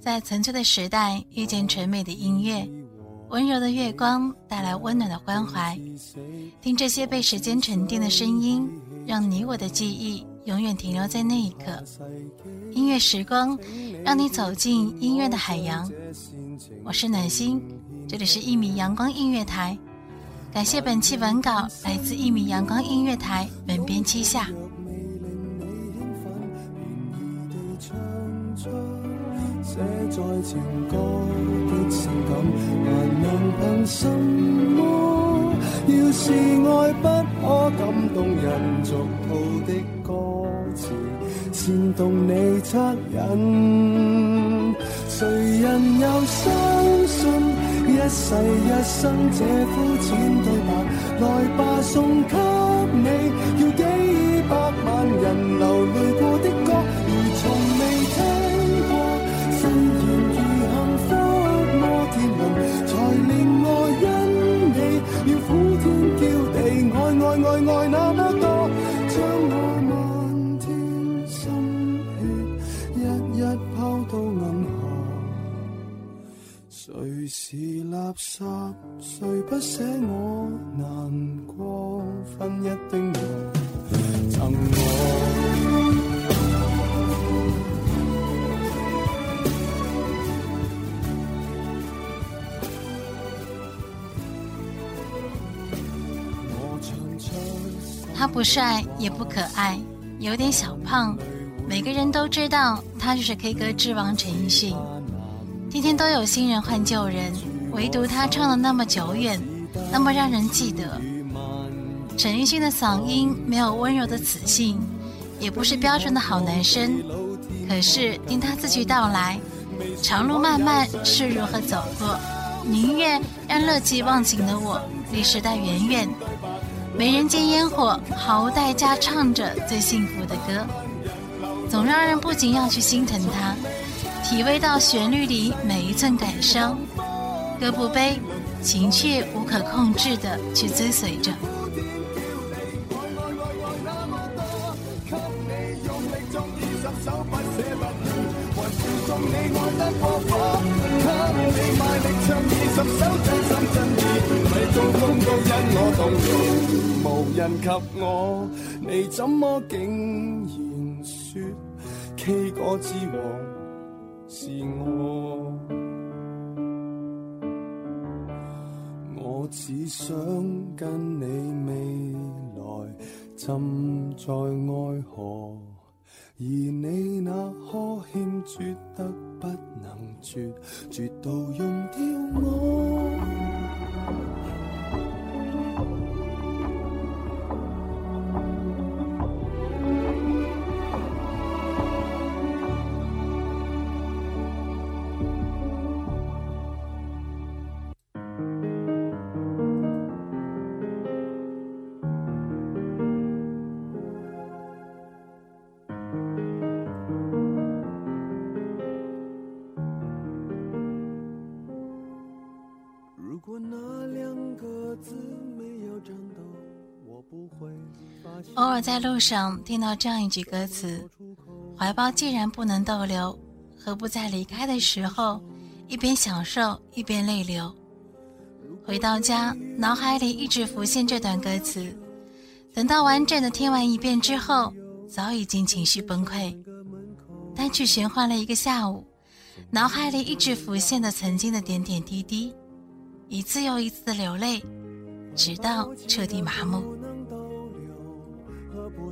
在纯粹的时代遇见纯美的音乐，温柔的月光带来温暖的关怀。听这些被时间沉淀的声音，让你我的记忆永远停留在那一刻。音乐时光，让你走进音乐的海洋。我是暖心，这里是一米阳光音乐台。感谢本期文稿来自一米阳光音乐台本编七夏。写在情歌的性感，还能凭什么？要是爱不可感动人，俗套的歌词煽动你恻隐，谁人又相信一世一生这肤浅对白？来吧，送给你，要几百万人流泪不舍我难过？分一丁油赠我。他不帅也不可爱，有点小胖。每个人都知道他就是 K 歌之王陈奕迅。天天都有新人换旧人，唯独他唱的那么久远，那么让人记得。陈奕迅的嗓音没有温柔的磁性，也不是标准的好男生。可是听他字句道来，长路漫漫是如何走过？宁愿让乐极忘情的我离时代远远。没人间烟火，毫无代价唱着最幸福的歌，总让人不仅要去心疼他，体味到旋律里每一寸感伤。歌不悲，情却无可控制的去追随着。无人及我，你怎么竟然说 K 歌之王是我？我只想跟你未来浸在爱河，而你那呵欠绝得不能绝，绝到用掉我。偶尔在路上听到这样一句歌词：“怀抱既然不能逗留，何不在离开的时候，一边享受一边泪流？”回到家，脑海里一直浮现这段歌词。等到完整的听完一遍之后，早已经情绪崩溃。单曲循环了一个下午，脑海里一直浮现的曾经的点点滴滴，一次又一次的流泪，直到彻底麻木。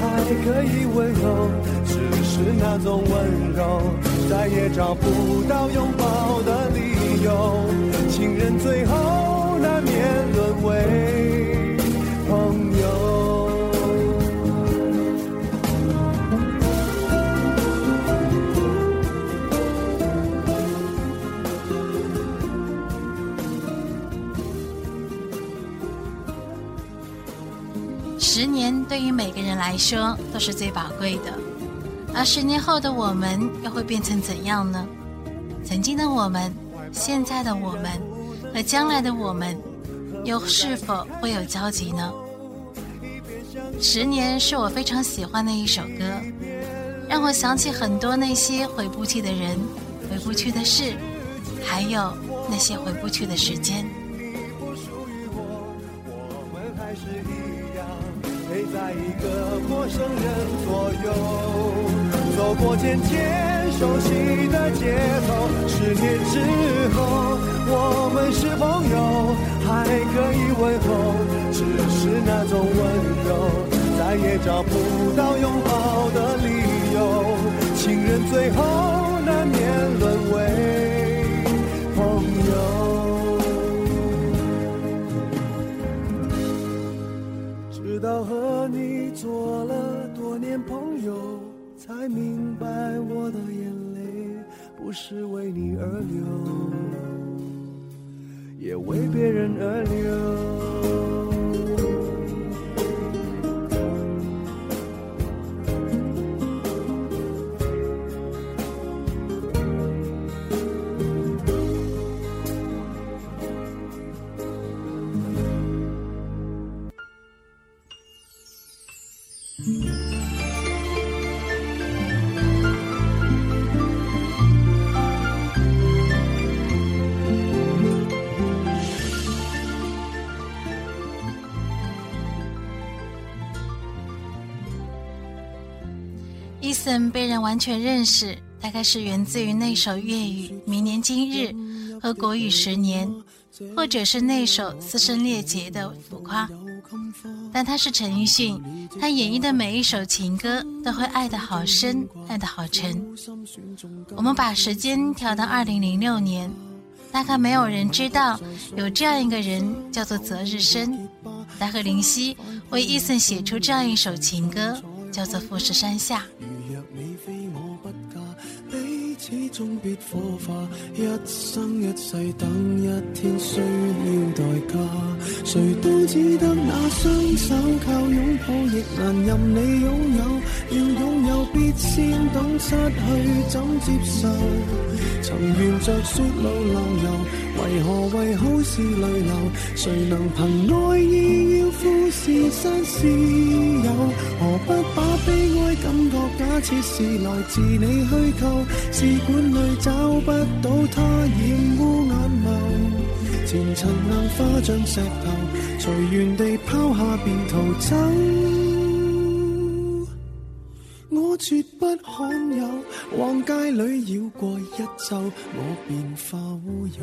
还可以温柔，只是那种温柔，再也找不到拥抱的理由。情人最后难免沦为来说都是最宝贵的，而十年后的我们又会变成怎样呢？曾经的我们，现在的我们，和将来的我们，又是否会有交集呢？十年是我非常喜欢的一首歌，让我想起很多那些回不去的人、回不去的事，还有那些回不去的时间。个陌生人左右，走过渐渐熟悉的街头。十年之后，我们是朋友，还可以问候，只是那种温柔，再也找不到拥抱才明白我的眼泪不是为你而流，也为别人而流。被人完全认识，大概是源自于那首粤语《明年今日》和国语《十年》，或者是那首嘶声裂节的《浮夸》。但他是陈奕迅，他演绎的每一首情歌都会爱得好深，爱得好沉。我们把时间调到二零零六年，大概没有人知道有这样一个人叫做泽日生，他和林夕为伊森写出这样一首情歌，叫做《富士山下》。see 终必火化，一生一世等一天需要代价。谁都只得那双手靠拥抱，亦难任你拥有。要拥有，必先懂失去怎接受。曾沿着雪路流游，为何为好事泪流？谁能凭爱意要富士山私有？何不把悲哀感觉假设是来自你虚构？试管里找不到他染污眼眸，前尘硬化像石头，随缘地抛下便逃走。我绝不罕有，往街里绕过一周，我便化乌有。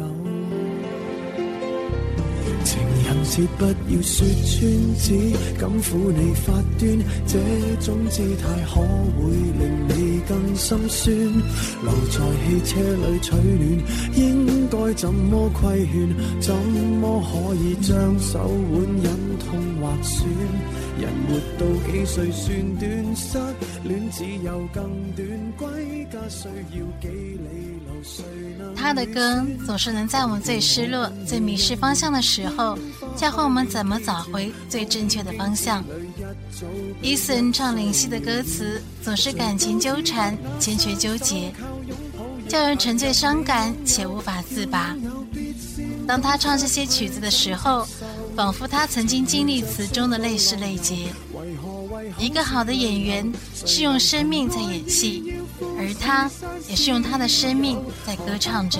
情人切不要说穿，只敢抚你发端，这种姿态可会令你更心酸？留在汽车里取暖，应该怎么规劝？怎么可以将手腕忍痛划损？人活到几岁算短？失恋只有更短，归家需要几里路？谁能？他的歌总是能在我们最失落、最迷失方向的时候，教会我们怎么找回最正确的方向。伊森唱灵犀的歌词总是感情纠缠、坚决纠结，叫人沉醉伤感且无法自拔。当他唱这些曲子的时候，仿佛他曾经经历词中的泪湿泪结。一个好的演员是用生命在演戏，而他也是用他的生命在歌唱着。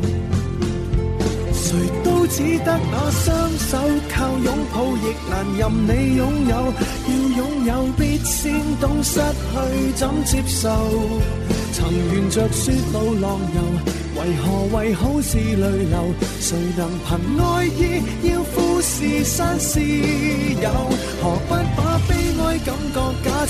谁都只得那双手，靠拥抱亦难任你拥有。要拥有必先懂失去怎接受。曾沿着雪路浪游，为何为好事泪流？谁能凭爱意要富士山私有？何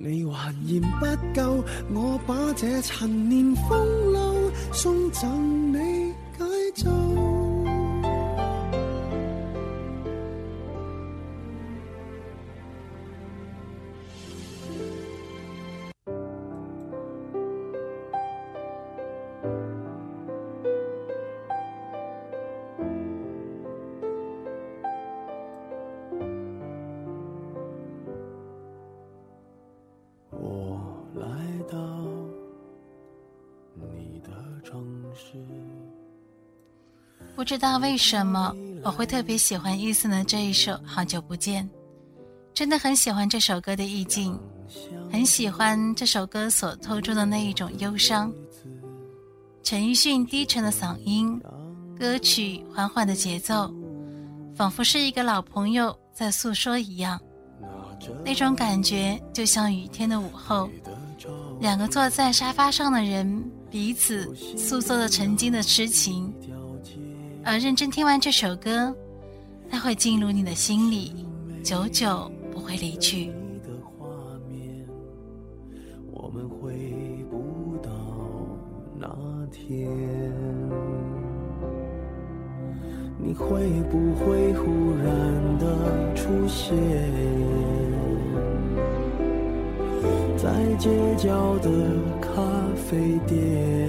你还嫌不够，我把这陈年风流送赠你解咒。不知道为什么我会特别喜欢伊森的这一首《好久不见》，真的很喜欢这首歌的意境，很喜欢这首歌所透出的那一种忧伤。陈奕迅低沉的嗓音，歌曲缓缓的节奏，仿佛是一个老朋友在诉说一样。那种感觉就像雨天的午后，两个坐在沙发上的人彼此诉说着曾经的痴情。而认真听完这首歌，它会进入你的心里，久久不会离去。我们回不到那天，你会不会忽然的出现，在街角的咖啡店？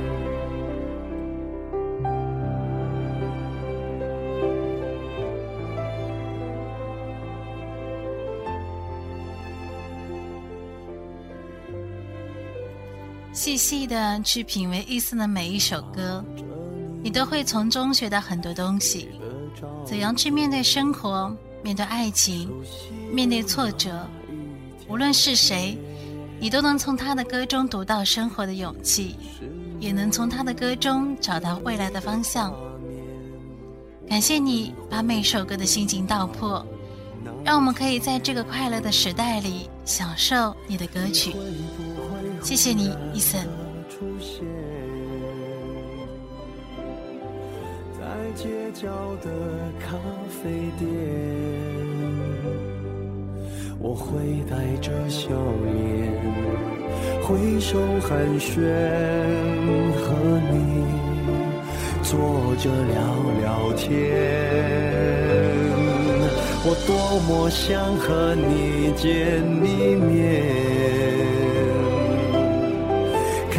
细细的去品味伊森的每一首歌，你都会从中学到很多东西。怎样去面对生活，面对爱情，面对挫折，无论是谁，你都能从他的歌中读到生活的勇气，也能从他的歌中找到未来的方向。感谢你把每首歌的心情道破，让我们可以在这个快乐的时代里享受你的歌曲。谢谢你，伊森。在街角的咖啡店。我会带着笑脸，挥手寒暄，和你坐着聊聊天。我多么想和你见一面，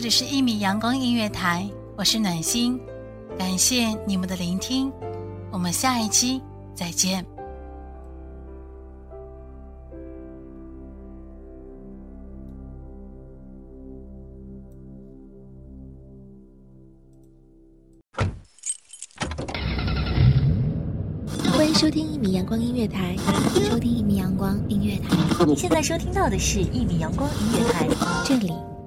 这里是一米阳光音乐台，我是暖心，感谢你们的聆听，我们下一期再见。欢迎收听一米阳光音乐台，收听一米阳光音乐台。你现在收听到的是一米阳光音乐台，这里